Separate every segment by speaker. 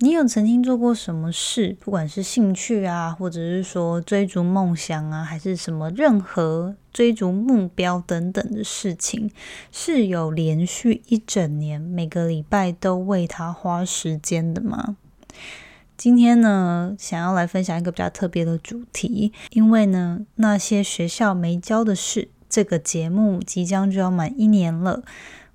Speaker 1: 你有曾经做过什么事？不管是兴趣啊，或者是说追逐梦想啊，还是什么任何追逐目标等等的事情，是有连续一整年每个礼拜都为他花时间的吗？今天呢，想要来分享一个比较特别的主题，因为呢，那些学校没教的事，这个节目即将就要满一年了。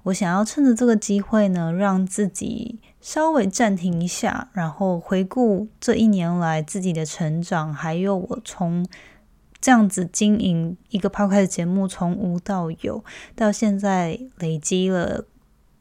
Speaker 1: 我想要趁着这个机会呢，让自己稍微暂停一下，然后回顾这一年来自己的成长，还有我从这样子经营一个抛开的节目，从无到有，到现在累积了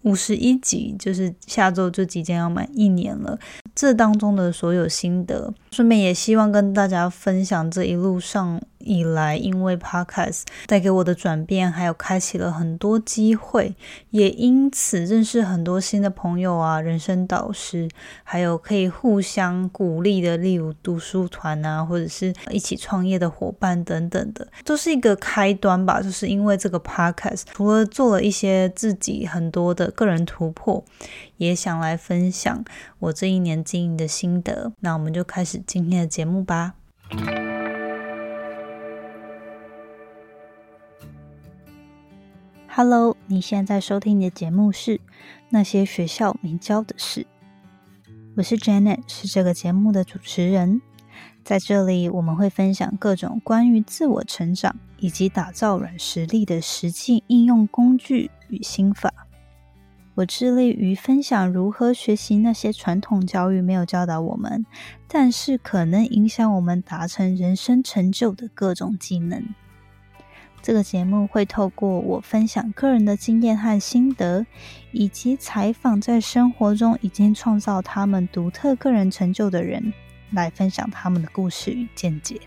Speaker 1: 五十一集，就是下周就即将要满一年了。这当中的所有心得，顺便也希望跟大家分享这一路上。以来，因为 Podcast 带给我的转变，还有开启了很多机会，也因此认识很多新的朋友啊，人生导师，还有可以互相鼓励的，例如读书团啊，或者是一起创业的伙伴等等的，都是一个开端吧。就是因为这个 Podcast，除了做了一些自己很多的个人突破，也想来分享我这一年经营的心得。那我们就开始今天的节目吧。Hello，你现在收听的节目是《那些学校没教的事》。我是 Janet，是这个节目的主持人。在这里，我们会分享各种关于自我成长以及打造软实力的实际应用工具与心法。我致力于分享如何学习那些传统教育没有教导我们，但是可能影响我们达成人生成就的各种技能。这个节目会透过我分享个人的经验和心得，以及采访在生活中已经创造他们独特个人成就的人，来分享他们的故事与见解。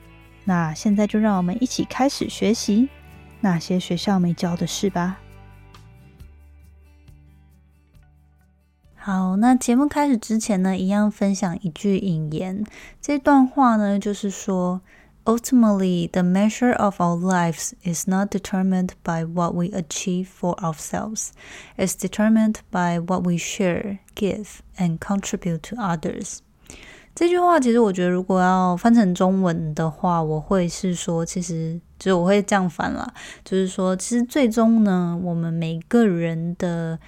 Speaker 1: 那现在就让我们一起开始学习那些学校没教的事吧。好，那节目开始之前呢，一样分享一句引言。这段话呢，就是说。Ultimately, the measure of our lives is not determined by what we achieve for ourselves, it's determined by what we share, give, and contribute to others. 这句话其实我觉得，如果要翻成中文的话，我会是说，其实就是我会这样翻了，就是说，其实最终呢，我们每个人的。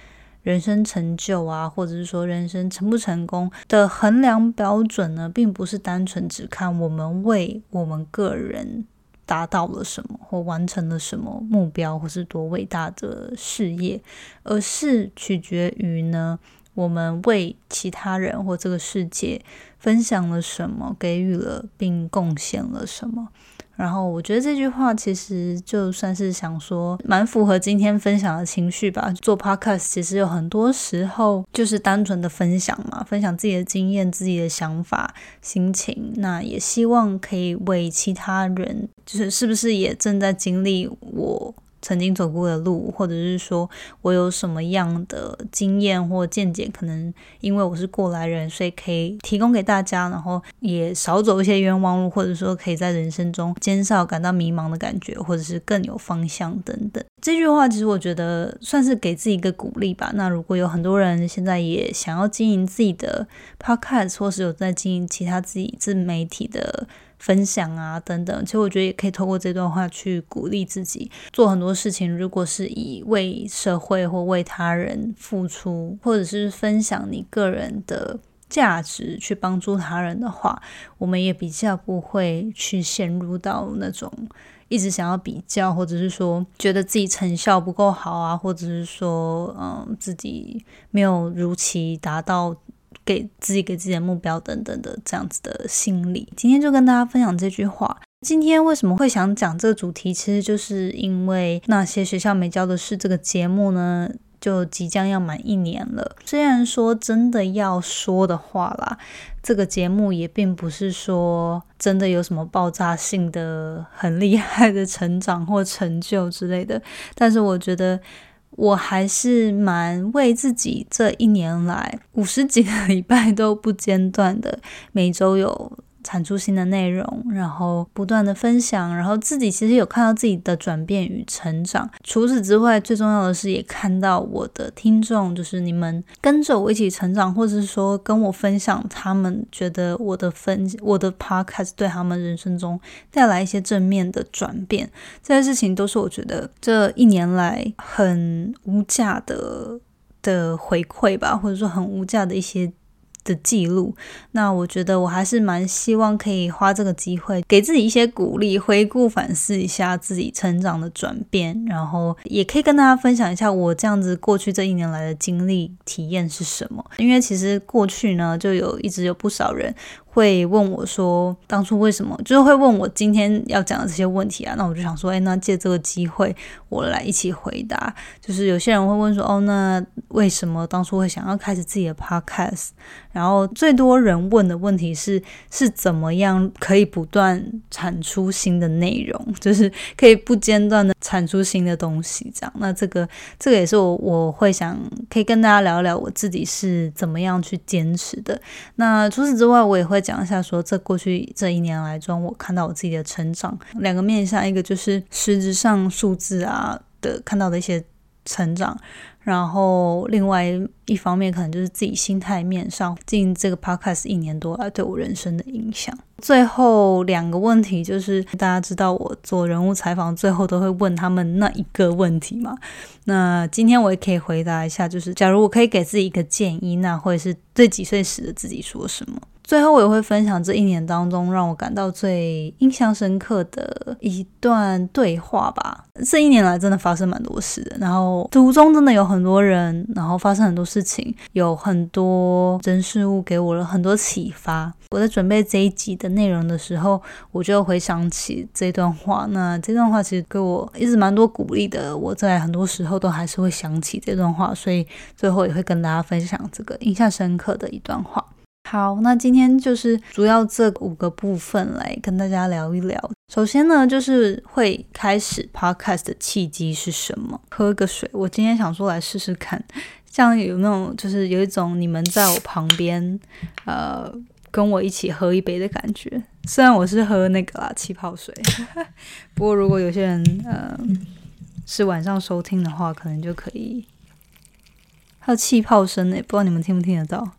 Speaker 1: 人生成就啊，或者是说人生成不成功的衡量标准呢，并不是单纯只看我们为我们个人达到了什么或完成了什么目标，或是多伟大的事业，而是取决于呢，我们为其他人或这个世界分享了什么，给予了并贡献了什么。然后我觉得这句话其实就算是想说，蛮符合今天分享的情绪吧。做 podcast 其实有很多时候就是单纯的分享嘛，分享自己的经验、自己的想法、心情。那也希望可以为其他人，就是是不是也正在经历我。曾经走过的路，或者是说我有什么样的经验或见解，可能因为我是过来人，所以可以提供给大家，然后也少走一些冤枉路，或者说可以在人生中减少感到迷茫的感觉，或者是更有方向等等。这句话其实我觉得算是给自己一个鼓励吧。那如果有很多人现在也想要经营自己的 podcast，或是有在经营其他自己自媒体的。分享啊，等等，其实我觉得也可以透过这段话去鼓励自己做很多事情。如果是以为社会或为他人付出，或者是分享你个人的价值去帮助他人的话，我们也比较不会去陷入到那种一直想要比较，或者是说觉得自己成效不够好啊，或者是说嗯自己没有如期达到。给自己给自己的目标等等的这样子的心理，今天就跟大家分享这句话。今天为什么会想讲这个主题？其实就是因为那些学校没教的事这个节目呢，就即将要满一年了。虽然说真的要说的话啦，这个节目也并不是说真的有什么爆炸性的、很厉害的成长或成就之类的，但是我觉得。我还是蛮为自己这一年来五十几个礼拜都不间断的，每周有产出新的内容，然后不断的分享，然后自己其实有看到自己的转变与成长。除此之外，最重要的是也看到我的听众，就是你们跟着我一起成长，或者是说跟我分享他们觉得我的分我的 podcast 对他们人生中带来一些正面的转变。这些事情都是我觉得这一年来很无价的的回馈吧，或者说很无价的一些。的记录，那我觉得我还是蛮希望可以花这个机会给自己一些鼓励，回顾反思一下自己成长的转变，然后也可以跟大家分享一下我这样子过去这一年来的经历体验是什么。因为其实过去呢，就有一直有不少人。会问我说，当初为什么？就是会问我今天要讲的这些问题啊。那我就想说，哎，那借这个机会，我来一起回答。就是有些人会问说，哦，那为什么当初会想要开始自己的 podcast？然后最多人问的问题是，是怎么样可以不断产出新的内容，就是可以不间断的产出新的东西，这样。那这个，这个也是我我会想可以跟大家聊聊我自己是怎么样去坚持的。那除此之外，我也会。讲一下，说这过去这一年来中，我看到我自己的成长，两个面向，一个就是实质上数字啊的看到的一些成长，然后另外一方面可能就是自己心态面上，进这个 podcast 一年多来对我人生的影响。最后两个问题就是大家知道我做人物采访最后都会问他们那一个问题嘛？那今天我也可以回答一下，就是假如我可以给自己一个建议，那会是对几岁时的自己说什么？最后，我也会分享这一年当中让我感到最印象深刻的一段对话吧。这一年来真的发生蛮多事的，然后途中真的有很多人，然后发生很多事情，有很多人事物给我了很多启发。我在准备这一集的内容的时候，我就回想起这段话。那这段话其实给我一直蛮多鼓励的。我在很多时候都还是会想起这段话，所以最后也会跟大家分享这个印象深刻的一段话。好，那今天就是主要这五个部分来跟大家聊一聊。首先呢，就是会开始 podcast 的契机是什么？喝个水，我今天想说来试试看，像有那种就是有一种你们在我旁边，呃，跟我一起喝一杯的感觉。虽然我是喝那个啦气泡水，不过如果有些人呃是晚上收听的话，可能就可以。还有气泡声呢，不知道你们听不听得到？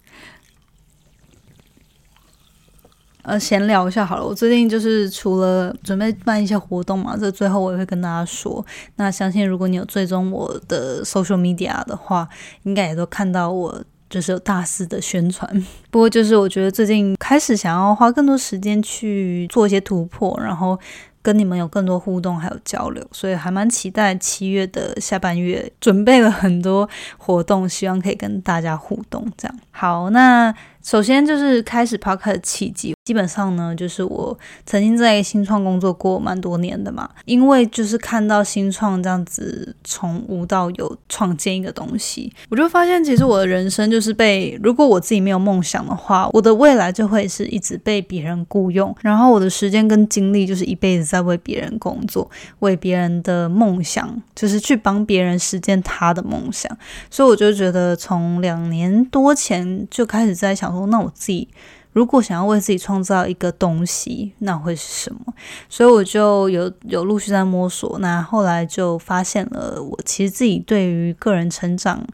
Speaker 1: 呃，闲聊一下好了。我最近就是除了准备办一些活动嘛，这最后我也会跟大家说。那相信如果你有追踪我的 social media 的话，应该也都看到我就是有大肆的宣传。不过就是我觉得最近开始想要花更多时间去做一些突破，然后。跟你们有更多互动还有交流，所以还蛮期待七月的下半月，准备了很多活动，希望可以跟大家互动。这样好，那首先就是开始 podcast 的契机。基本上呢，就是我曾经在新创工作过蛮多年的嘛，因为就是看到新创这样子从无到有创建一个东西，我就发现其实我的人生就是被，如果我自己没有梦想的话，我的未来就会是一直被别人雇佣，然后我的时间跟精力就是一辈子在为别人工作，为别人的梦想，就是去帮别人实现他的梦想，所以我就觉得从两年多前就开始在想那我自己。如果想要为自己创造一个东西，那会是什么？所以我就有有陆续在摸索。那后来就发现了，我其实自己对于个人成长、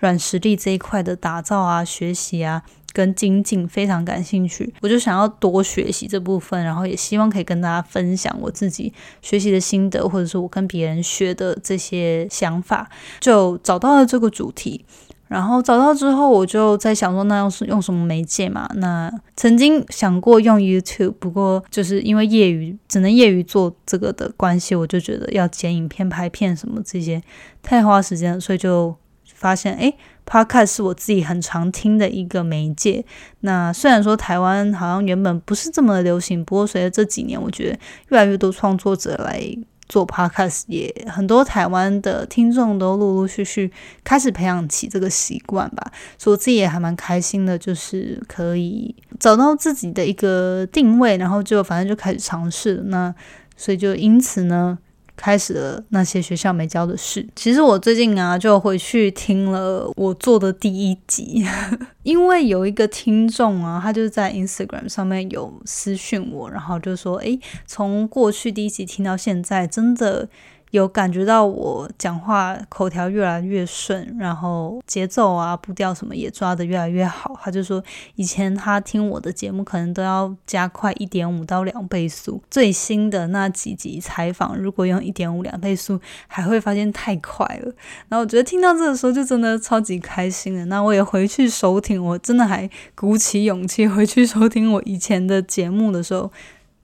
Speaker 1: 软实力这一块的打造啊、学习啊、跟精进非常感兴趣。我就想要多学习这部分，然后也希望可以跟大家分享我自己学习的心得，或者是我跟别人学的这些想法，就找到了这个主题。然后找到之后，我就在想说，那用是用什么媒介嘛？那曾经想过用 YouTube，不过就是因为业余，只能业余做这个的关系，我就觉得要剪影片、拍片什么这些太花时间了，所以就发现，哎，Podcast 是我自己很常听的一个媒介。那虽然说台湾好像原本不是这么流行，不过随着这几年，我觉得越来越多创作者来。做 podcast 也很多，台湾的听众都陆陆续续开始培养起这个习惯吧，所以我自己也还蛮开心的，就是可以找到自己的一个定位，然后就反正就开始尝试。那所以就因此呢，开始了那些学校没教的事。其实我最近啊，就回去听了我做的第一集，因为有一个听众啊，他就是在 Instagram 上面有私讯我，然后就说：“诶，从过去第一集听到现在，真的。”有感觉到我讲话口条越来越顺，然后节奏啊、步调什么也抓得越来越好。他就说，以前他听我的节目可能都要加快一点五到两倍速。最新的那几集采访，如果用一点五两倍速，还会发现太快了。然后我觉得听到这个时候就真的超级开心的。那我也回去收听，我真的还鼓起勇气回去收听我以前的节目的时候，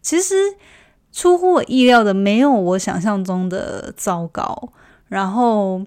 Speaker 1: 其实。出乎我意料的，没有我想象中的糟糕。然后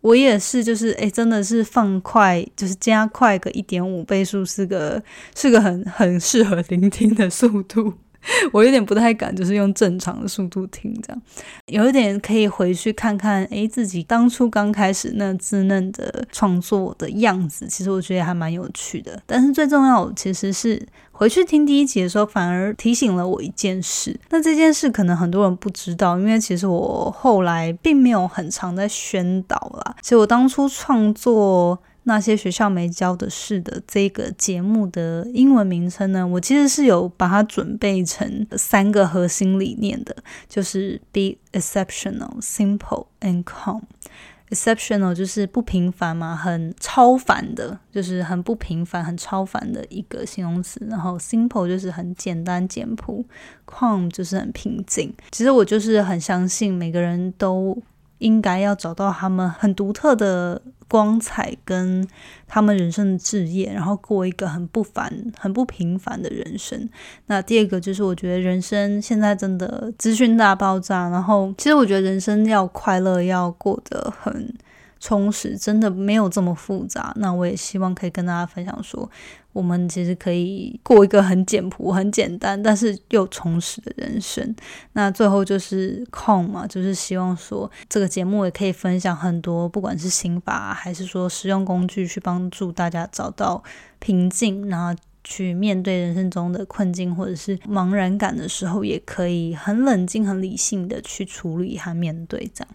Speaker 1: 我也是，就是诶，真的是放快，就是加快个一点五倍速，是个是个很很适合聆听的速度。我有点不太敢，就是用正常的速度听，这样有一点可以回去看看，诶，自己当初刚开始那稚嫩的创作的样子，其实我觉得还蛮有趣的。但是最重要，其实是回去听第一集的时候，反而提醒了我一件事。那这件事可能很多人不知道，因为其实我后来并没有很常在宣导啦。其实我当初创作。那些学校没教的事的这个节目的英文名称呢？我其实是有把它准备成三个核心理念的，就是 be exceptional, simple and calm。exceptional 就是不平凡嘛，很超凡的，就是很不平凡、很超凡的一个形容词。然后 simple 就是很简单简朴，calm 就是很平静。其实我就是很相信每个人都应该要找到他们很独特的。光彩跟他们人生的志业，然后过一个很不凡、很不平凡的人生。那第二个就是，我觉得人生现在真的资讯大爆炸，然后其实我觉得人生要快乐，要过得很充实，真的没有这么复杂。那我也希望可以跟大家分享说。我们其实可以过一个很简朴、很简单，但是又充实的人生。那最后就是空嘛，就是希望说这个节目也可以分享很多，不管是心法还是说实用工具，去帮助大家找到平静，然后。去面对人生中的困境或者是茫然感的时候，也可以很冷静、很理性的去处理和面对这样。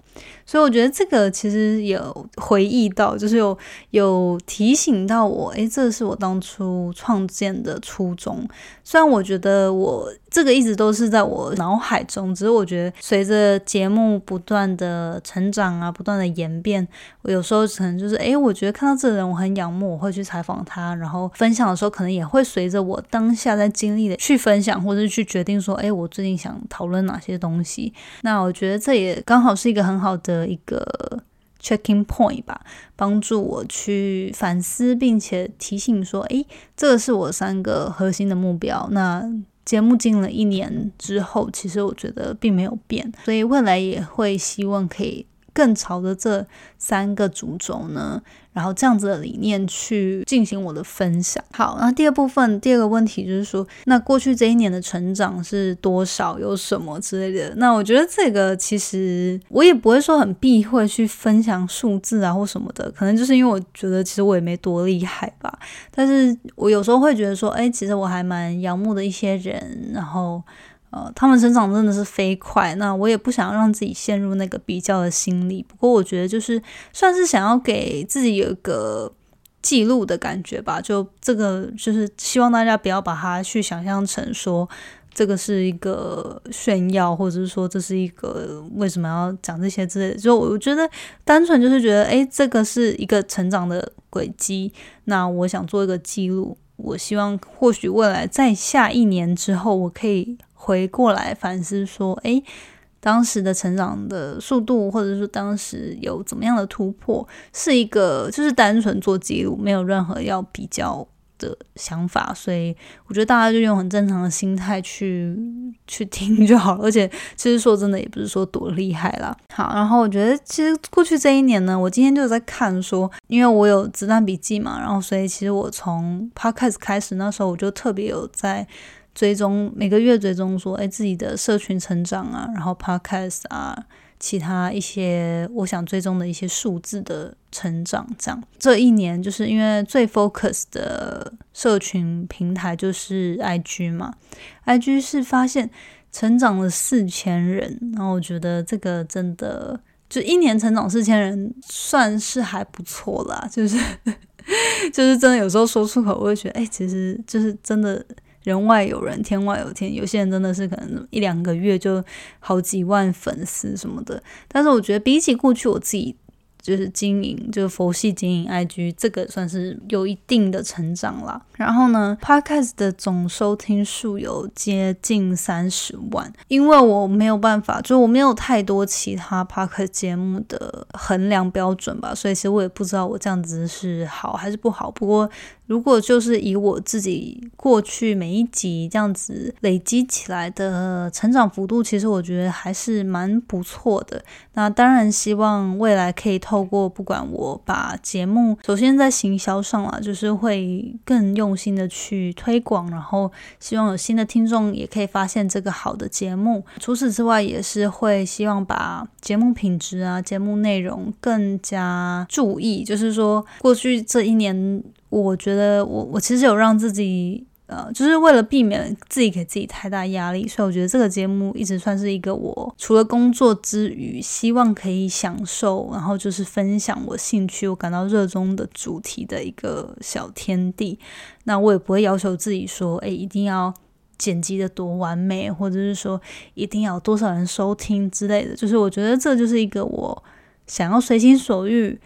Speaker 1: 所以我觉得这个其实有回忆到，就是有有提醒到我，诶，这是我当初创建的初衷。虽然我觉得我。这个一直都是在我脑海中，只是我觉得随着节目不断的成长啊，不断的演变，我有时候可能就是，诶，我觉得看到这个人我很仰慕，我会去采访他，然后分享的时候，可能也会随着我当下在经历的去分享，或者是去决定说，诶，我最近想讨论哪些东西。那我觉得这也刚好是一个很好的一个 checking point 吧，帮助我去反思，并且提醒说，诶，这个是我三个核心的目标。那节目进了一年之后，其实我觉得并没有变，所以未来也会希望可以更朝着这三个主轴呢。然后这样子的理念去进行我的分享。好，那第二部分第二个问题就是说，那过去这一年的成长是多少，有什么之类的？那我觉得这个其实我也不会说很避讳去分享数字啊或什么的，可能就是因为我觉得其实我也没多厉害吧。但是我有时候会觉得说，哎，其实我还蛮仰慕的一些人，然后。呃，他们成长真的是飞快，那我也不想让自己陷入那个比较的心理。不过我觉得就是算是想要给自己有一个记录的感觉吧。就这个就是希望大家不要把它去想象成说这个是一个炫耀，或者是说这是一个为什么要讲这些之类的。就我觉得单纯就是觉得，诶，这个是一个成长的轨迹。那我想做一个记录，我希望或许未来在下一年之后，我可以。回过来反思说，诶，当时的成长的速度，或者说当时有怎么样的突破，是一个就是单纯做记录，没有任何要比较的想法，所以我觉得大家就用很正常的心态去去听就好了。而且其实说真的，也不是说多厉害啦。好，然后我觉得其实过去这一年呢，我今天就在看说，因为我有子弹笔记嘛，然后所以其实我从 podcast 开始那时候，我就特别有在。追踪每个月追踪说，哎，自己的社群成长啊，然后 podcast 啊，其他一些我想追踪的一些数字的成长，这样这一年就是因为最 focus 的社群平台就是 IG 嘛，IG 是发现成长了四千人，然后我觉得这个真的就一年成长四千人，算是还不错啦。就是 就是真的有时候说出口，我会觉得，哎，其实就是真的人外有人，天外有天。有些人真的是可能一两个月就好几万粉丝什么的，但是我觉得比起过去我自己。就是经营，就是佛系经营 IG，这个算是有一定的成长啦。然后呢，Podcast 的总收听数有接近三十万。因为我没有办法，就我没有太多其他 Podcast 节目的衡量标准吧，所以其实我也不知道我这样子是好还是不好。不过，如果就是以我自己过去每一集这样子累积起来的成长幅度，其实我觉得还是蛮不错的。那当然希望未来可以透过不管我把节目，首先在行销上啊，就是会更用心的去推广，然后希望有新的听众也可以发现这个好的节目。除此之外，也是会希望把节目品质啊、节目内容更加注意，就是说过去这一年。我觉得我我其实有让自己呃，就是为了避免自己给自己太大压力，所以我觉得这个节目一直算是一个我除了工作之余，希望可以享受，然后就是分享我兴趣、我感到热衷的主题的一个小天地。那我也不会要求自己说，哎，一定要剪辑的多完美，或者是说一定要多少人收听之类的。就是我觉得这就是一个我想要随心所欲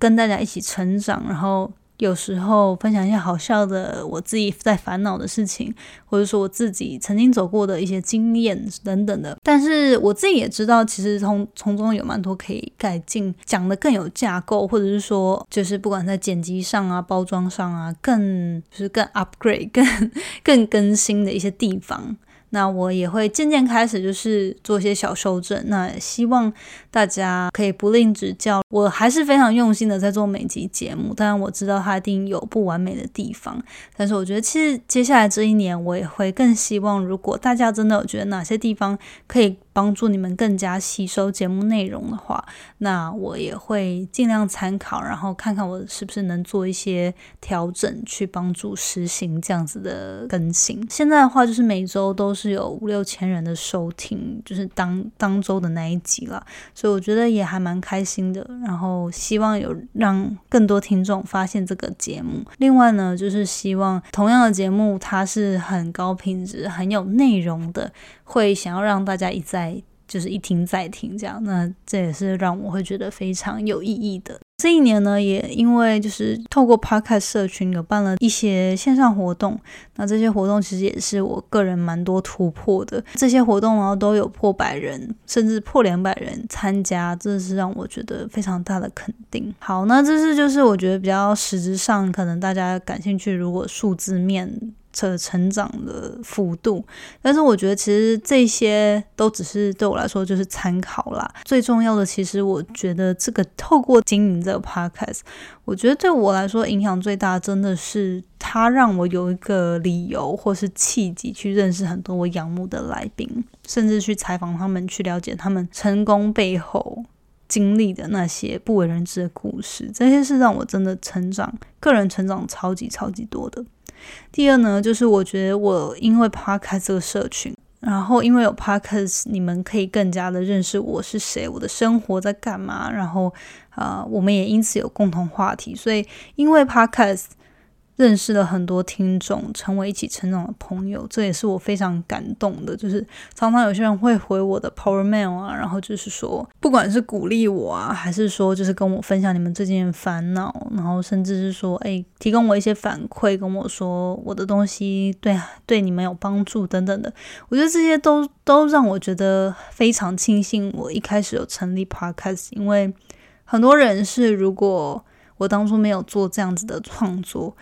Speaker 1: 跟大家一起成长，然后。有时候分享一些好笑的我自己在烦恼的事情，或者说我自己曾经走过的一些经验等等的。但是我自己也知道，其实从从中有蛮多可以改进，讲的更有架构，或者是说，就是不管在剪辑上啊、包装上啊，更就是更 upgrade、更 更更新的一些地方。那我也会渐渐开始，就是做一些小修正。那希望大家可以不吝指教。我还是非常用心的在做每集节目，当然我知道它一定有不完美的地方。但是我觉得，其实接下来这一年，我也会更希望，如果大家真的有觉得哪些地方可以。帮助你们更加吸收节目内容的话，那我也会尽量参考，然后看看我是不是能做一些调整，去帮助实行这样子的更新。现在的话，就是每周都是有五六千人的收听，就是当当周的那一集了，所以我觉得也还蛮开心的。然后希望有让更多听众发现这个节目。另外呢，就是希望同样的节目，它是很高品质、很有内容的。会想要让大家一再就是一听再听这样，那这也是让我会觉得非常有意义的。这一年呢，也因为就是透过 Podcast 社群有办了一些线上活动，那这些活动其实也是我个人蛮多突破的。这些活动呢都有破百人，甚至破两百人参加，这是让我觉得非常大的肯定。好，那这是就是我觉得比较实质上可能大家感兴趣，如果数字面。成成长的幅度，但是我觉得其实这些都只是对我来说就是参考啦。最重要的，其实我觉得这个透过经营这个 podcast，我觉得对我来说影响最大，真的是它让我有一个理由或是契机去认识很多我仰慕的来宾，甚至去采访他们，去了解他们成功背后经历的那些不为人知的故事。这些是让我真的成长，个人成长超级超级多的。第二呢，就是我觉得我因为 Podcast 这个社群，然后因为有 Podcast，你们可以更加的认识我是谁，我的生活在干嘛，然后啊，我们也因此有共同话题，所以因为 Podcast。认识了很多听众，成为一起成长的朋友，这也是我非常感动的。就是常常有些人会回我的 Power Mail 啊，然后就是说，不管是鼓励我啊，还是说就是跟我分享你们最近的烦恼，然后甚至是说，哎，提供我一些反馈，跟我说我的东西对对你们有帮助等等的，我觉得这些都都让我觉得非常庆幸。我一开始有成立 Podcast，因为很多人是如果我当初没有做这样子的创作。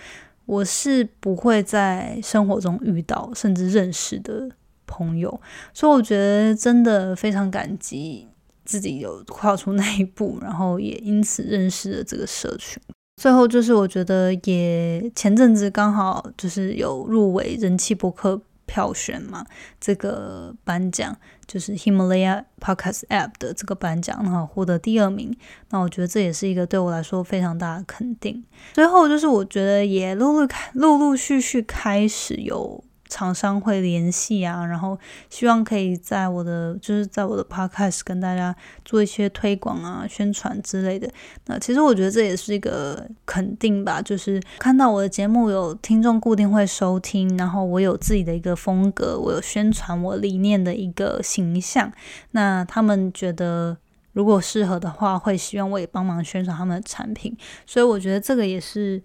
Speaker 1: 我是不会在生活中遇到甚至认识的朋友，所以我觉得真的非常感激自己有跨出那一步，然后也因此认识了这个社群。最后就是我觉得也前阵子刚好就是有入围人气博客。票选嘛，这个颁奖就是 Himalaya Podcast App 的这个颁奖，然后获得第二名。那我觉得这也是一个对我来说非常大的肯定。最后就是我觉得也陆陆陆陆续续开始有。厂商会联系啊，然后希望可以在我的就是在我的 podcast 跟大家做一些推广啊、宣传之类的。那其实我觉得这也是一个肯定吧，就是看到我的节目有听众固定会收听，然后我有自己的一个风格，我有宣传我理念的一个形象，那他们觉得。如果适合的话，会希望我也帮忙宣传他们的产品，所以我觉得这个也是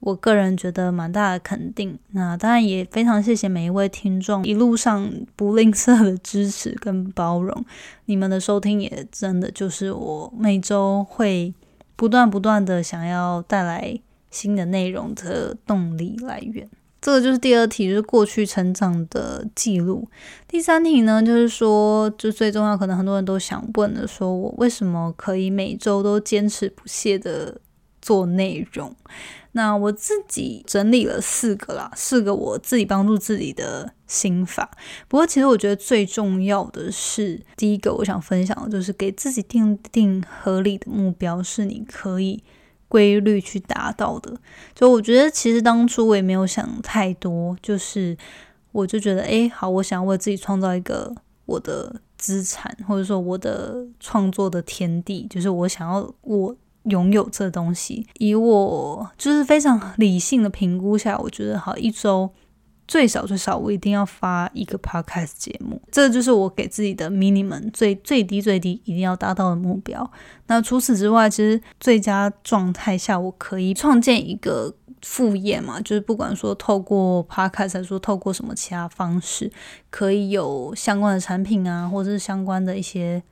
Speaker 1: 我个人觉得蛮大的肯定。那当然也非常谢谢每一位听众一路上不吝啬的支持跟包容，你们的收听也真的就是我每周会不断不断的想要带来新的内容的动力来源。这个就是第二题，就是过去成长的记录。第三题呢，就是说，就最重要，可能很多人都想问的，说我为什么可以每周都坚持不懈的做内容？那我自己整理了四个啦，四个我自己帮助自己的心法。不过，其实我觉得最重要的是，第一个我想分享的就是给自己定定合理的目标，是你可以。规律去达到的，就我觉得其实当初我也没有想太多，就是我就觉得，哎，好，我想要为自己创造一个我的资产，或者说我的创作的天地，就是我想要我拥有这东西。以我就是非常理性的评估下，我觉得好一周。最少最少，我一定要发一个 podcast 节目，这就是我给自己的 minimum 最最低最低一定要达到的目标。那除此之外，其实最佳状态下，我可以创建一个副业嘛，就是不管说透过 podcast 还是说透过什么其他方式，可以有相关的产品啊，或者是相关的一些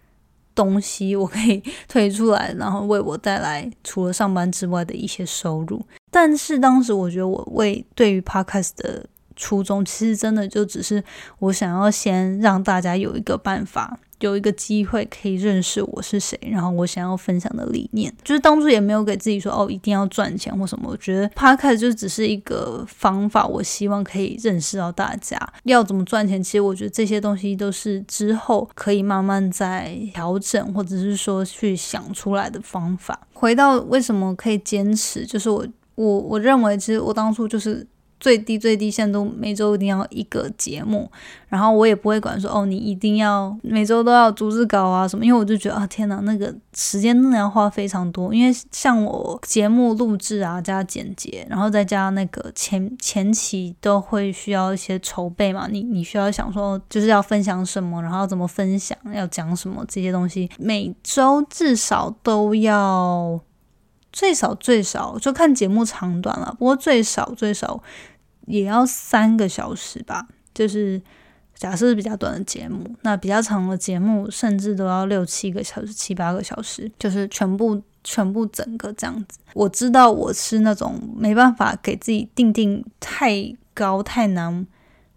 Speaker 1: 东西，我可以推出来，然后为我带来除了上班之外的一些收入。但是当时我觉得，我为对于 podcast 的初衷其实真的就只是我想要先让大家有一个办法，有一个机会可以认识我是谁，然后我想要分享的理念，就是当初也没有给自己说哦一定要赚钱或什么。我觉得 p o c a s t 就只是一个方法，我希望可以认识到大家要怎么赚钱。其实我觉得这些东西都是之后可以慢慢再调整，或者是说去想出来的方法。回到为什么可以坚持，就是我我我认为其实我当初就是。最低最低限度每周一定要一个节目，然后我也不会管说哦，你一定要每周都要逐字稿啊什么，因为我就觉得啊天哪，那个时间真的要花非常多，因为像我节目录制啊加剪辑，然后再加那个前前期都会需要一些筹备嘛，你你需要想说就是要分享什么，然后怎么分享，要讲什么这些东西，每周至少都要。最少最少就看节目长短了，不过最少最少也要三个小时吧。就是假设是比较短的节目，那比较长的节目甚至都要六七个小时、七八个小时，就是全部全部整个这样子。我知道我是那种没办法给自己定定太高太难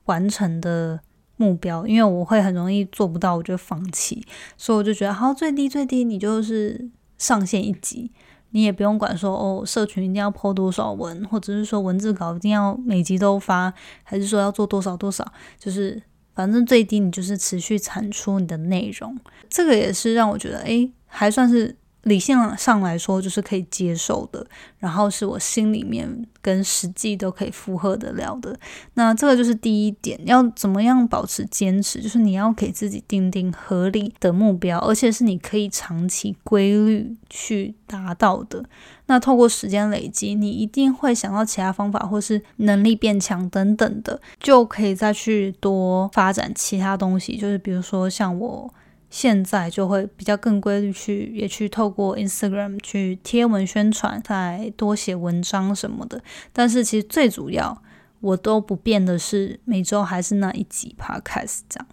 Speaker 1: 完成的目标，因为我会很容易做不到，我就放弃。所以我就觉得，好，最低最低，你就是上线一集。你也不用管说哦，社群一定要破多少文，或者是说文字稿一定要每集都发，还是说要做多少多少，就是反正最低你就是持续产出你的内容，这个也是让我觉得诶，还算是。理性上来说，就是可以接受的，然后是我心里面跟实际都可以负荷得了的。那这个就是第一点，要怎么样保持坚持？就是你要给自己定定合理的目标，而且是你可以长期规律去达到的。那透过时间累积，你一定会想到其他方法，或是能力变强等等的，就可以再去多发展其他东西。就是比如说像我。现在就会比较更规律去，也去透过 Instagram 去贴文宣传，再多写文章什么的。但是其实最主要，我都不变的是每周还是那一集 Podcast 这样。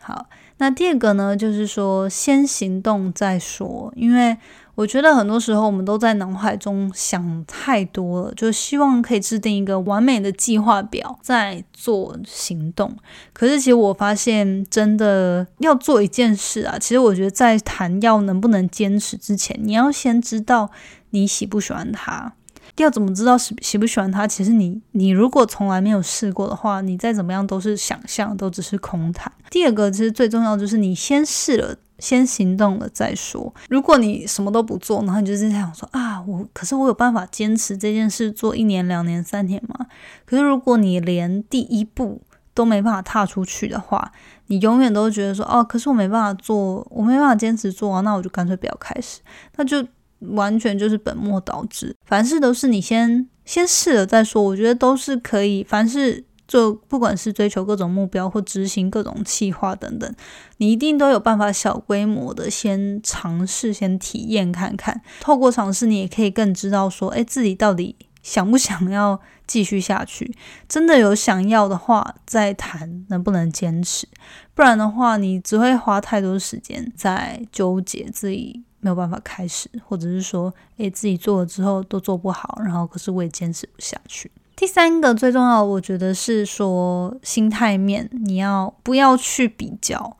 Speaker 1: 好，那第二个呢，就是说先行动再说，因为。我觉得很多时候我们都在脑海中想太多了，就希望可以制定一个完美的计划表再做行动。可是其实我发现，真的要做一件事啊，其实我觉得在谈要能不能坚持之前，你要先知道你喜不喜欢他。要怎么知道喜喜不喜欢它？其实你你如果从来没有试过的话，你再怎么样都是想象，都只是空谈。第二个其实最重要就是你先试了。先行动了再说。如果你什么都不做，然后你就是想说啊，我可是我有办法坚持这件事做一年、两年、三年吗？可是如果你连第一步都没办法踏出去的话，你永远都觉得说，哦，可是我没办法做，我没办法坚持做啊，那我就干脆不要开始，那就完全就是本末倒置。凡事都是你先先试了再说，我觉得都是可以。凡事就不管是追求各种目标或执行各种计划等等，你一定都有办法小规模的先尝试、先体验看看。透过尝试，你也可以更知道说，哎，自己到底想不想要。继续下去，真的有想要的话再谈能不能坚持，不然的话你只会花太多时间在纠结自己没有办法开始，或者是说，诶自己做了之后都做不好，然后可是我也坚持不下去。第三个最重要，我觉得是说心态面，你要不要去比较？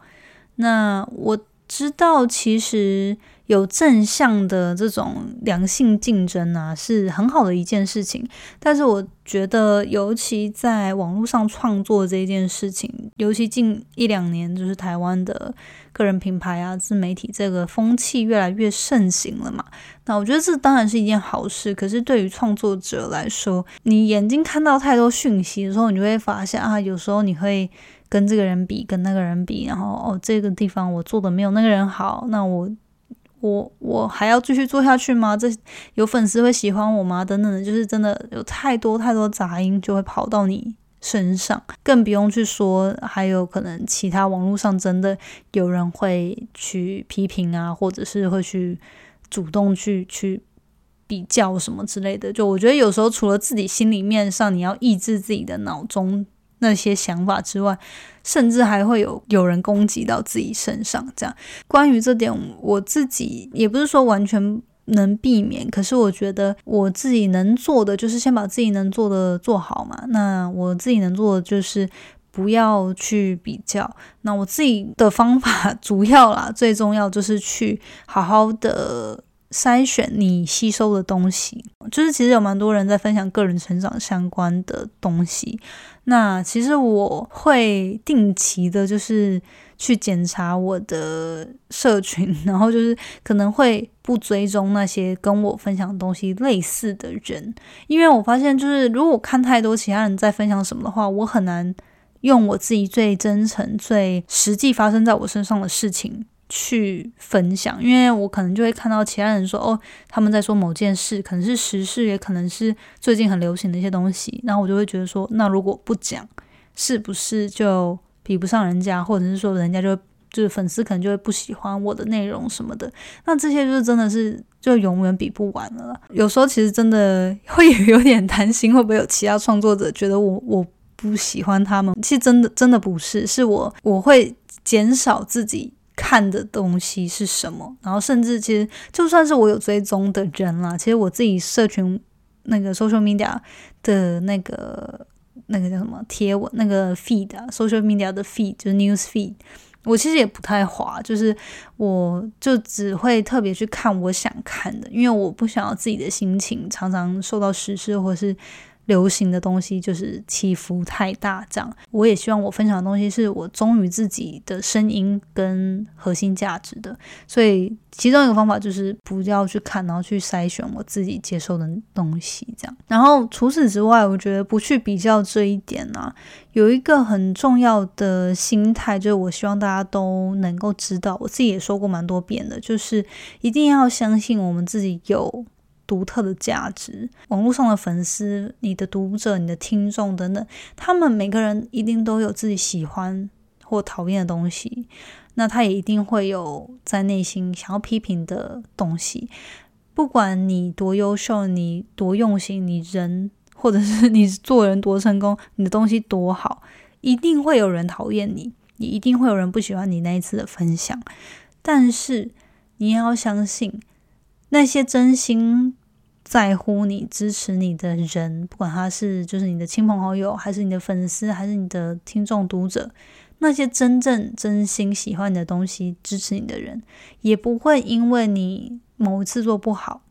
Speaker 1: 那我知道其实。有正向的这种良性竞争啊，是很好的一件事情。但是我觉得，尤其在网络上创作这件事情，尤其近一两年，就是台湾的个人品牌啊、自媒体这个风气越来越盛行了嘛。那我觉得这当然是一件好事。可是对于创作者来说，你眼睛看到太多讯息的时候，你就会发现啊，有时候你会跟这个人比，跟那个人比，然后哦，这个地方我做的没有那个人好，那我。我我还要继续做下去吗？这有粉丝会喜欢我吗？等等的，就是真的有太多太多杂音就会跑到你身上，更不用去说还有可能其他网络上真的有人会去批评啊，或者是会去主动去去比较什么之类的。就我觉得有时候除了自己心里面上你要抑制自己的脑中。那些想法之外，甚至还会有有人攻击到自己身上。这样，关于这点，我自己也不是说完全能避免，可是我觉得我自己能做的就是先把自己能做的做好嘛。那我自己能做的就是不要去比较。那我自己的方法主要啦，最重要就是去好好的。筛选你吸收的东西，就是其实有蛮多人在分享个人成长相关的东西。那其实我会定期的，就是去检查我的社群，然后就是可能会不追踪那些跟我分享东西类似的人，因为我发现就是如果看太多其他人在分享什么的话，我很难用我自己最真诚、最实际发生在我身上的事情。去分享，因为我可能就会看到其他人说哦，他们在说某件事，可能是时事，也可能是最近很流行的一些东西，然后我就会觉得说，那如果不讲，是不是就比不上人家，或者是说人家就就是粉丝可能就会不喜欢我的内容什么的，那这些就是真的是就永远比不完了。有时候其实真的 会有点担心，会不会有其他创作者觉得我我不喜欢他们？其实真的真的不是，是我我会减少自己。看的东西是什么？然后甚至其实就算是我有追踪的人啦，其实我自己社群那个 social media 的那个那个叫什么贴文那个 feed 啊，social media 的 feed 就是 news feed，我其实也不太滑，就是我就只会特别去看我想看的，因为我不想要自己的心情常常受到时事或是。流行的东西就是起伏太大，这样我也希望我分享的东西是我忠于自己的声音跟核心价值的，所以其中一个方法就是不要去看，然后去筛选我自己接受的东西，这样。然后除此之外，我觉得不去比较这一点呢，有一个很重要的心态，就是我希望大家都能够知道，我自己也说过蛮多遍的，就是一定要相信我们自己有。独特的价值，网络上的粉丝、你的读者、你的听众等等，他们每个人一定都有自己喜欢或讨厌的东西，那他也一定会有在内心想要批评的东西。不管你多优秀，你多用心，你人或者是你做人多成功，你的东西多好，一定会有人讨厌你，你一定会有人不喜欢你那一次的分享。但是你也要相信。那些真心在乎你、支持你的人，不管他是就是你的亲朋好友，还是你的粉丝，还是你的听众读者，那些真正真心喜欢你的东西、支持你的人，也不会因为你某一次做不好，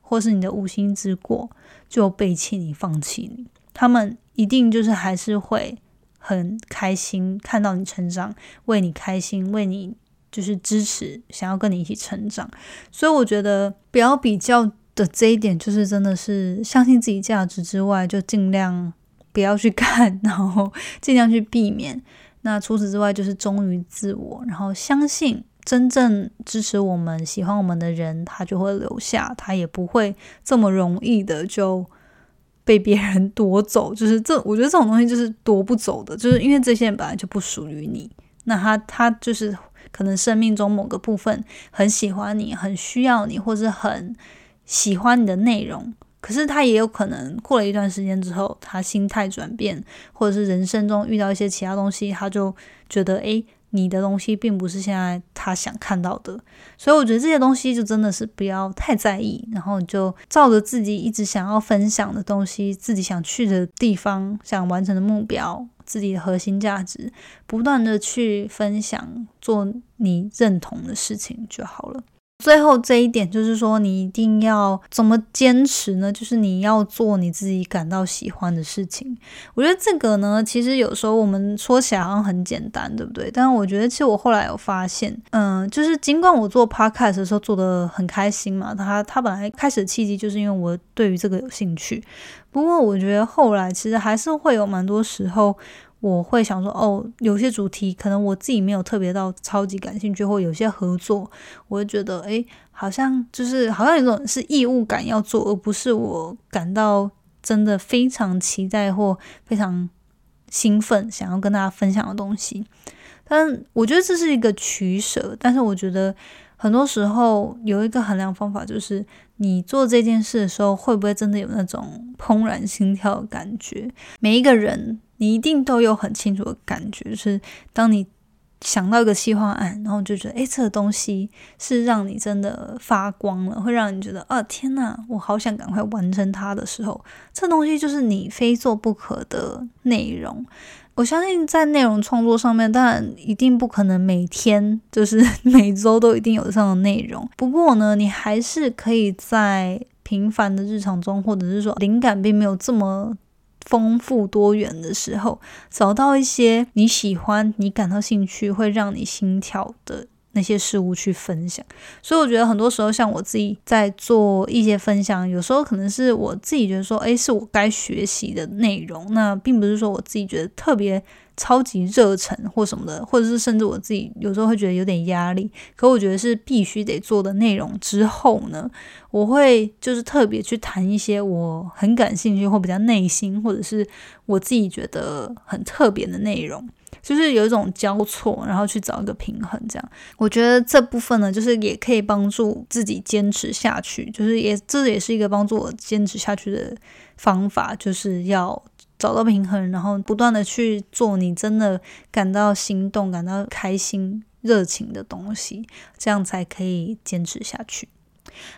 Speaker 1: 或是你的无心之过，就背弃你、放弃你。他们一定就是还是会很开心看到你成长，为你开心，为你。就是支持，想要跟你一起成长，所以我觉得不要比较的这一点，就是真的是相信自己价值之外，就尽量不要去看，然后尽量去避免。那除此之外，就是忠于自我，然后相信真正支持我们、喜欢我们的人，他就会留下，他也不会这么容易的就被别人 夺走。就是这，我觉得这种东西就是夺不走的，就是因为这些人本来就不属于你。那他他就是可能生命中某个部分很喜欢你、很需要你，或是很喜欢你的内容。可是他也有可能过了一段时间之后，他心态转变，或者是人生中遇到一些其他东西，他就觉得，诶，你的东西并不是现在他想看到的。所以我觉得这些东西就真的是不要太在意，然后就照着自己一直想要分享的东西，自己想去的地方，想完成的目标，自己的核心价值，不断的去分享，做你认同的事情就好了。最后这一点就是说，你一定要怎么坚持呢？就是你要做你自己感到喜欢的事情。我觉得这个呢，其实有时候我们说起来好像很简单，对不对？但是我觉得，其实我后来有发现，嗯，就是尽管我做 podcast 的时候做的很开心嘛，他他本来开始的契机就是因为我对于这个有兴趣。不过我觉得后来其实还是会有蛮多时候。我会想说，哦，有些主题可能我自己没有特别到超级感兴趣，或有些合作，我会觉得，诶，好像就是好像有种是义务感要做，而不是我感到真的非常期待或非常兴奋想要跟大家分享的东西。但我觉得这是一个取舍，但是我觉得很多时候有一个衡量方法，就是你做这件事的时候，会不会真的有那种怦然心跳的感觉？每一个人。你一定都有很清楚的感觉，就是当你想到一个计划案，然后就觉得，诶，这个东西是让你真的发光了，会让你觉得，啊，天呐，我好想赶快完成它的时候，这东西就是你非做不可的内容。我相信在内容创作上面，当然一定不可能每天就是每周都一定有这样的内容。不过呢，你还是可以在平凡的日常中，或者是说灵感并没有这么。丰富多元的时候，找到一些你喜欢、你感到兴趣、会让你心跳的那些事物去分享。所以我觉得很多时候，像我自己在做一些分享，有时候可能是我自己觉得说，诶，是我该学习的内容。那并不是说我自己觉得特别。超级热忱或什么的，或者是甚至我自己有时候会觉得有点压力，可我觉得是必须得做的内容。之后呢，我会就是特别去谈一些我很感兴趣或比较内心，或者是我自己觉得很特别的内容，就是有一种交错，然后去找一个平衡。这样，我觉得这部分呢，就是也可以帮助自己坚持下去，就是也这也是一个帮助我坚持下去的方法，就是要。找到平衡，然后不断的去做你真的感到心动、感到开心、热情的东西，这样才可以坚持下去。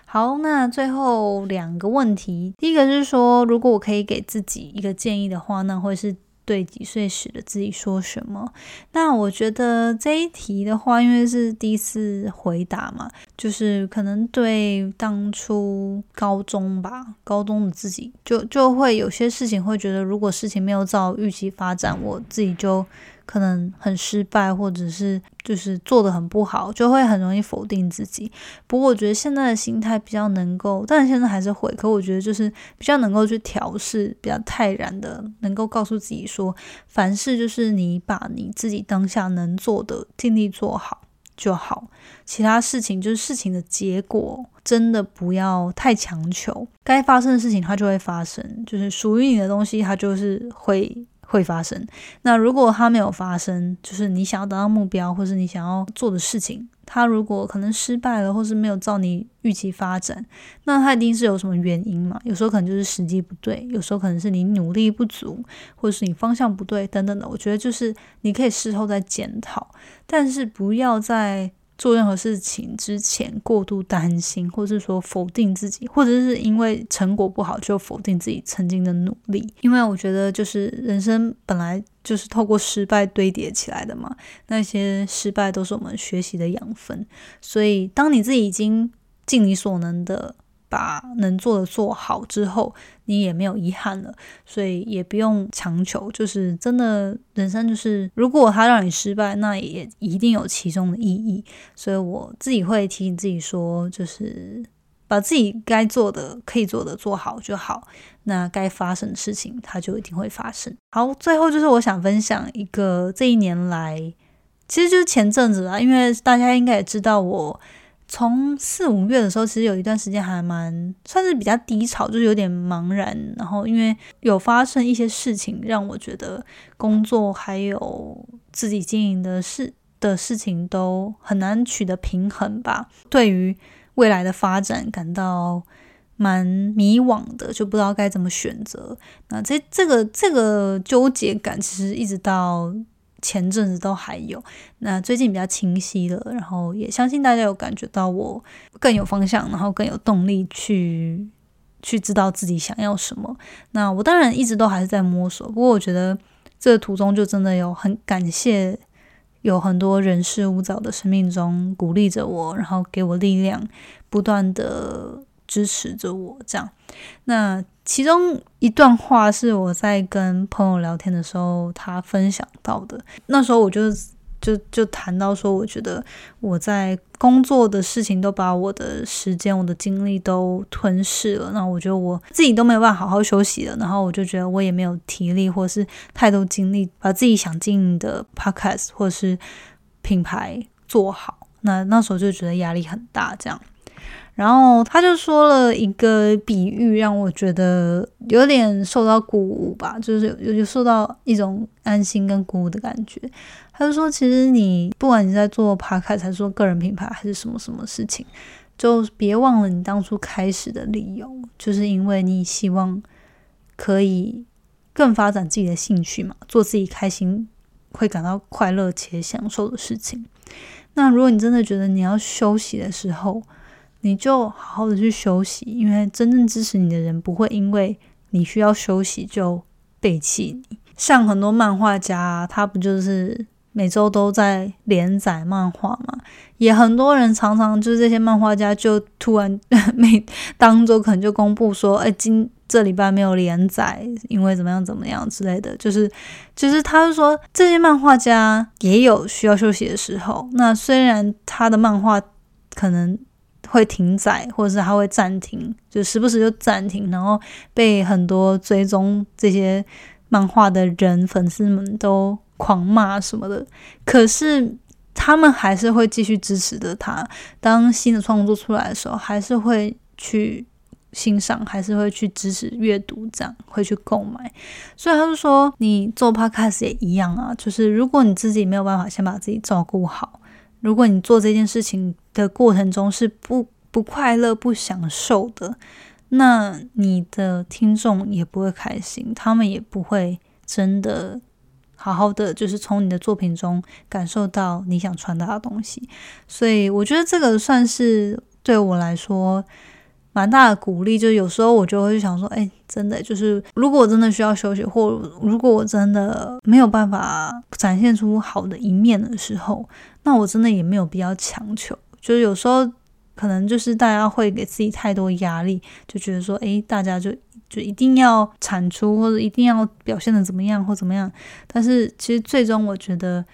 Speaker 1: 好，那最后两个问题，第一个是说，如果我可以给自己一个建议的话，那会是。对几岁时的自己说什么？那我觉得这一题的话，因为是第一次回答嘛，就是可能对当初高中吧，高中的自己就就会有些事情会觉得，如果事情没有照预期发展，我自己就。可能很失败，或者是就是做的很不好，就会很容易否定自己。不过我觉得现在的心态比较能够，但现在还是会。可我觉得就是比较能够去调试，比较泰然的，能够告诉自己说，凡事就是你把你自己当下能做的尽力做好就好，其他事情就是事情的结果，真的不要太强求。该发生的事情它就会发生，就是属于你的东西它就是会。会发生。那如果它没有发生，就是你想要达到目标，或是你想要做的事情，它如果可能失败了，或是没有照你预期发展，那它一定是有什么原因嘛？有时候可能就是时机不对，有时候可能是你努力不足，或者是你方向不对等等的。我觉得就是你可以事后再检讨，但是不要在。做任何事情之前过度担心，或者是说否定自己，或者是因为成果不好就否定自己曾经的努力。因为我觉得，就是人生本来就是透过失败堆叠起来的嘛，那些失败都是我们学习的养分。所以，当你自己已经尽你所能的。把能做的做好之后，你也没有遗憾了，所以也不用强求。就是真的，人生就是，如果他让你失败，那也一定有其中的意义。所以我自己会提醒自己说，就是把自己该做的、可以做的做好就好。那该发生的事情，它就一定会发生。好，最后就是我想分享一个这一年来，其实就是前阵子啊，因为大家应该也知道我。从四五月的时候，其实有一段时间还蛮算是比较低潮，就是有点茫然。然后因为有发生一些事情，让我觉得工作还有自己经营的事的事情都很难取得平衡吧。对于未来的发展感到蛮迷惘的，就不知道该怎么选择。那这这个这个纠结感，其实一直到。前阵子都还有，那最近比较清晰了，然后也相信大家有感觉到我更有方向，然后更有动力去去知道自己想要什么。那我当然一直都还是在摸索，不过我觉得这个途中就真的有很感谢有很多人事物在我的生命中鼓励着我，然后给我力量，不断的支持着我。这样，那。其中一段话是我在跟朋友聊天的时候，他分享到的。那时候我就就就谈到说，我觉得我在工作的事情都把我的时间、我的精力都吞噬了。那我觉得我自己都没有办法好好休息了。然后我就觉得我也没有体力或是太多精力把自己想经营的 podcast 或是品牌做好。那那时候就觉得压力很大，这样。然后他就说了一个比喻，让我觉得有点受到鼓舞吧，就是有有受到一种安心跟鼓舞的感觉。他就说，其实你不管你在做 podcast 还是做个人品牌，还是什么什么事情，就别忘了你当初开始的理由，就是因为你希望可以更发展自己的兴趣嘛，做自己开心、会感到快乐且享受的事情。那如果你真的觉得你要休息的时候，你就好好的去休息，因为真正支持你的人不会因为你需要休息就背弃你。像很多漫画家，他不就是每周都在连载漫画嘛？也很多人常常就是这些漫画家就突然 每当周可能就公布说，哎，今这礼拜没有连载，因为怎么样怎么样之类的。就是就是他是说这些漫画家也有需要休息的时候。那虽然他的漫画可能。会停载，或者是它会暂停，就时不时就暂停，然后被很多追踪这些漫画的人粉丝们都狂骂什么的。可是他们还是会继续支持着他。当新的创作出来的时候，还是会去欣赏，还是会去支持阅读，这样会去购买。所以他就说，你做 podcast 也一样啊，就是如果你自己没有办法先把自己照顾好。如果你做这件事情的过程中是不不快乐、不享受的，那你的听众也不会开心，他们也不会真的好好的，就是从你的作品中感受到你想传达的东西。所以，我觉得这个算是对我来说。蛮大的鼓励，就有时候我就会想说，哎，真的就是，如果我真的需要休息，或如果我真的没有办法展现出好的一面的时候，那我真的也没有必要强求。就是有时候可能就是大家会给自己太多压力，就觉得说，诶，大家就就一定要产出，或者一定要表现的怎么样或怎么样。但是其实最终我觉得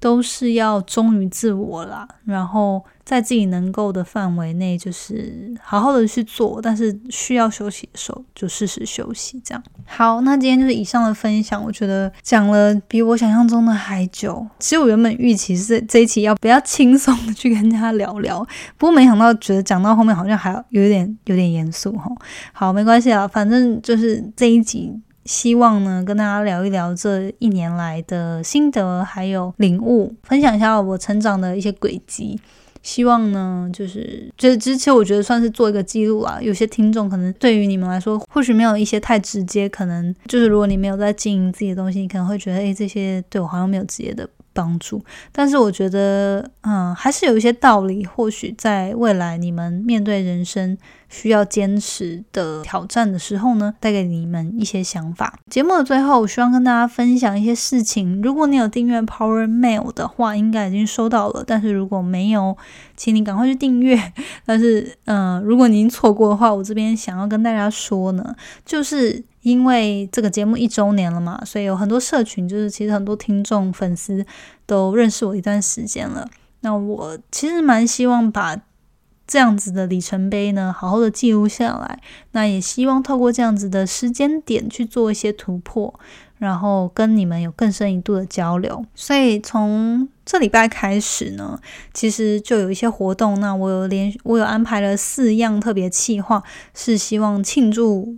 Speaker 1: 都是要忠于自我啦，然后。在自己能够的范围内，就是好好的去做，但是需要休息的时候就适时休息。这样好，那今天就是以上的分享，我觉得讲了比我想象中的还久。其实我原本预期是这一期要比较轻松的去跟大家聊聊，不过没想到觉得讲到后面好像还有点有点严肃哈。好，没关系啊，反正就是这一集，希望呢跟大家聊一聊这一年来的心得还有领悟，分享一下我成长的一些轨迹。希望呢，就是这之前我觉得算是做一个记录啦。有些听众可能对于你们来说，或许没有一些太直接，可能就是如果你没有在经营自己的东西，你可能会觉得，诶，这些对我好像没有直接的。帮助，但是我觉得，嗯，还是有一些道理。或许在未来，你们面对人生需要坚持的挑战的时候呢，带给你们一些想法。节目的最后，我希望跟大家分享一些事情。如果你有订阅 Power Mail 的话，应该已经收到了。但是如果没有，请你赶快去订阅。但是，嗯，如果您错过的话，我这边想要跟大家说呢，就是。因为这个节目一周年了嘛，所以有很多社群，就是其实很多听众粉丝都认识我一段时间了。那我其实蛮希望把这样子的里程碑呢，好好的记录下来。那也希望透过这样子的时间点去做一些突破，然后跟你们有更深一度的交流。所以从这礼拜开始呢，其实就有一些活动。那我有连我有安排了四样特别企划，是希望庆祝。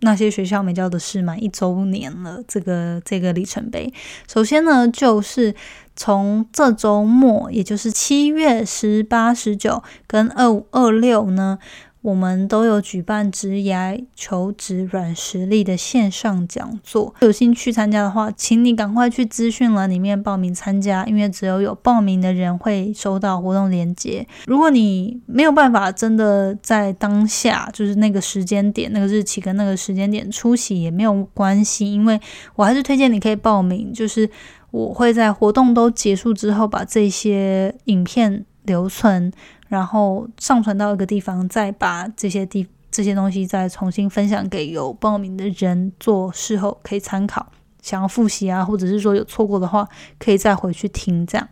Speaker 1: 那些学校没教的事满一周年了，这个这个里程碑。首先呢，就是从这周末，也就是七月十八、十九跟二五、二六呢。我们都有举办职涯求职软实力的线上讲座，有兴趣参加的话，请你赶快去资讯栏里面报名参加，因为只有有报名的人会收到活动链接。如果你没有办法真的在当下，就是那个时间点、那个日期跟那个时间点出席也没有关系，因为我还是推荐你可以报名，就是我会在活动都结束之后把这些影片留存。然后上传到一个地方，再把这些地这些东西再重新分享给有报名的人做事后可以参考。想要复习啊，或者是说有错过的话，可以再回去听。这样，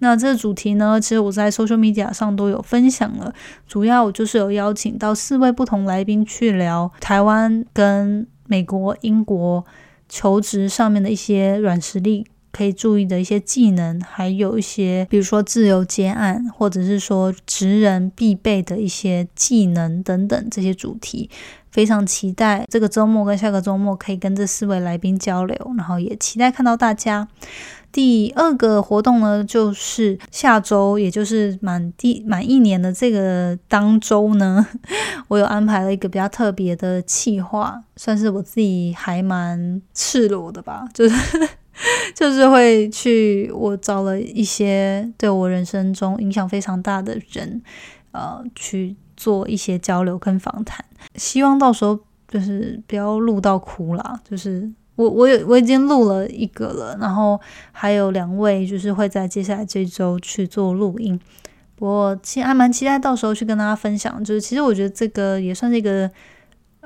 Speaker 1: 那这个主题呢，其实我在 social media 上都有分享了。主要我就是有邀请到四位不同来宾去聊台湾跟美国、英国求职上面的一些软实力。可以注意的一些技能，还有一些，比如说自由接案，或者是说职人必备的一些技能等等这些主题，非常期待这个周末跟下个周末可以跟这四位来宾交流，然后也期待看到大家。第二个活动呢，就是下周，也就是满第满一年的这个当周呢，我有安排了一个比较特别的企划，算是我自己还蛮赤裸的吧，就是。就是会去，我找了一些对我人生中影响非常大的人，呃，去做一些交流跟访谈。希望到时候就是不要录到哭啦。就是我我有我已经录了一个了，然后还有两位就是会在接下来这周去做录音。我其实还蛮期待到时候去跟大家分享。就是其实我觉得这个也算是一个。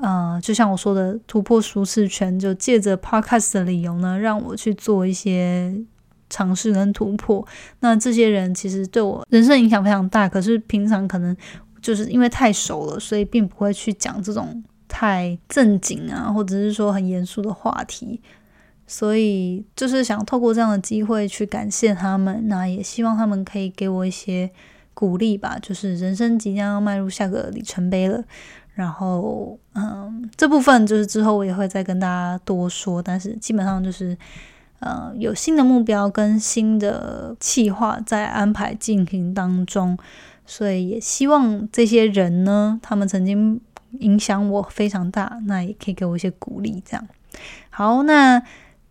Speaker 1: 嗯，就像我说的，突破舒适圈，就借着 podcast 的理由呢，让我去做一些尝试跟突破。那这些人其实对我人生影响非常大，可是平常可能就是因为太熟了，所以并不会去讲这种太正经啊，或者是说很严肃的话题。所以就是想透过这样的机会去感谢他们，那也希望他们可以给我一些鼓励吧。就是人生即将要迈入下个里程碑了。然后，嗯，这部分就是之后我也会再跟大家多说，但是基本上就是，呃，有新的目标跟新的计划在安排进行当中，所以也希望这些人呢，他们曾经影响我非常大，那也可以给我一些鼓励。这样，好，那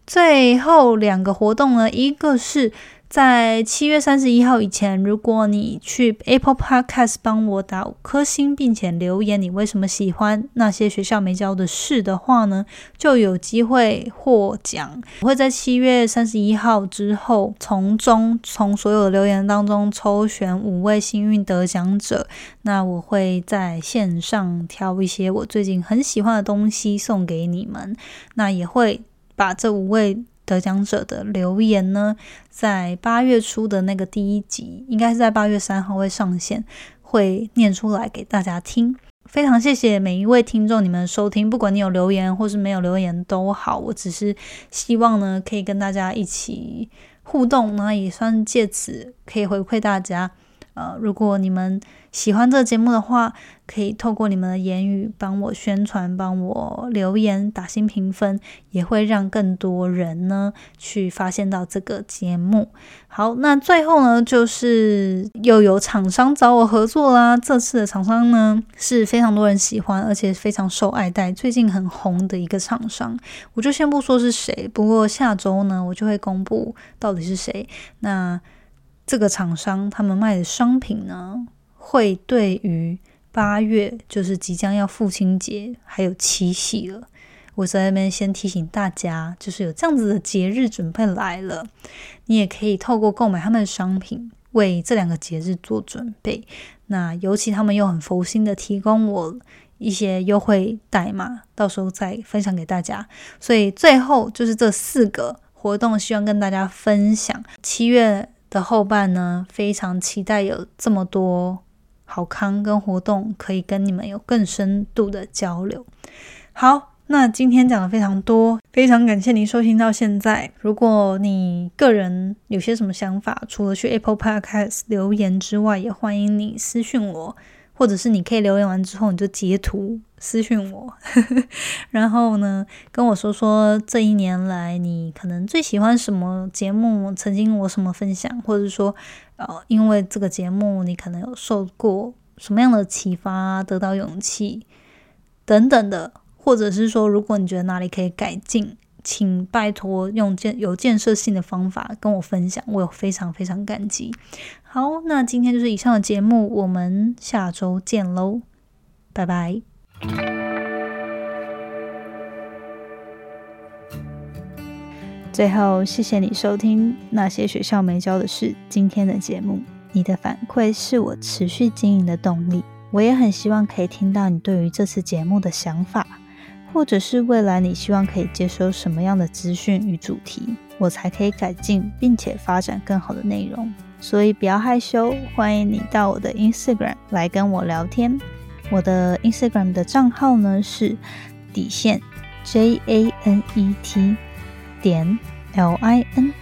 Speaker 1: 最后两个活动呢，一个是。在七月三十一号以前，如果你去 Apple Podcast 帮我打五颗星，并且留言你为什么喜欢那些学校没教的事的话呢，就有机会获奖。我会在七月三十一号之后，从中从所有留言当中抽选五位幸运得奖者。那我会在线上挑一些我最近很喜欢的东西送给你们。那也会把这五位。得奖者的留言呢，在八月初的那个第一集，应该是在八月三号会上线，会念出来给大家听。非常谢谢每一位听众你们收听，不管你有留言或是没有留言都好，我只是希望呢，可以跟大家一起互动，那也算借此可以回馈大家。呃，如果你们喜欢这个节目的话，可以透过你们的言语帮我宣传，帮我留言打新评分，也会让更多人呢去发现到这个节目。好，那最后呢，就是又有厂商找我合作啦。这次的厂商呢是非常多人喜欢，而且非常受爱戴，最近很红的一个厂商。我就先不说是谁，不过下周呢，我就会公布到底是谁。那。这个厂商他们卖的商品呢，会对于八月就是即将要父亲节还有七夕了，我在那边先提醒大家，就是有这样子的节日准备来了，你也可以透过购买他们的商品为这两个节日做准备。那尤其他们又很佛心的提供我一些优惠代码，到时候再分享给大家。所以最后就是这四个活动，希望跟大家分享七月。的后半呢，非常期待有这么多好康跟活动，可以跟你们有更深度的交流。好。那今天讲的非常多，非常感谢您收听到现在。如果你个人有些什么想法，除了去 Apple Podcast 留言之外，也欢迎你私讯我，或者是你可以留言完之后你就截图私信我，然后呢跟我说说这一年来你可能最喜欢什么节目，曾经我什么分享，或者说呃因为这个节目你可能有受过什么样的启发，得到勇气等等的。或者是说，如果你觉得哪里可以改进，请拜托用建有建设性的方法跟我分享，我有非常非常感激。好，那今天就是以上的节目，我们下周见喽，拜拜。最后，谢谢你收听那些学校没教的事今天的节目，你的反馈是我持续经营的动力。我也很希望可以听到你对于这次节目的想法。或者是未来你希望可以接收什么样的资讯与主题，我才可以改进并且发展更好的内容。所以不要害羞，欢迎你到我的 Instagram 来跟我聊天。我的 Instagram 的账号呢是底线 J A N E T 点 L I N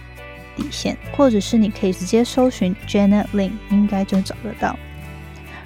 Speaker 1: 底线，或者是你可以直接搜寻 Janet Lin，应该就找得到。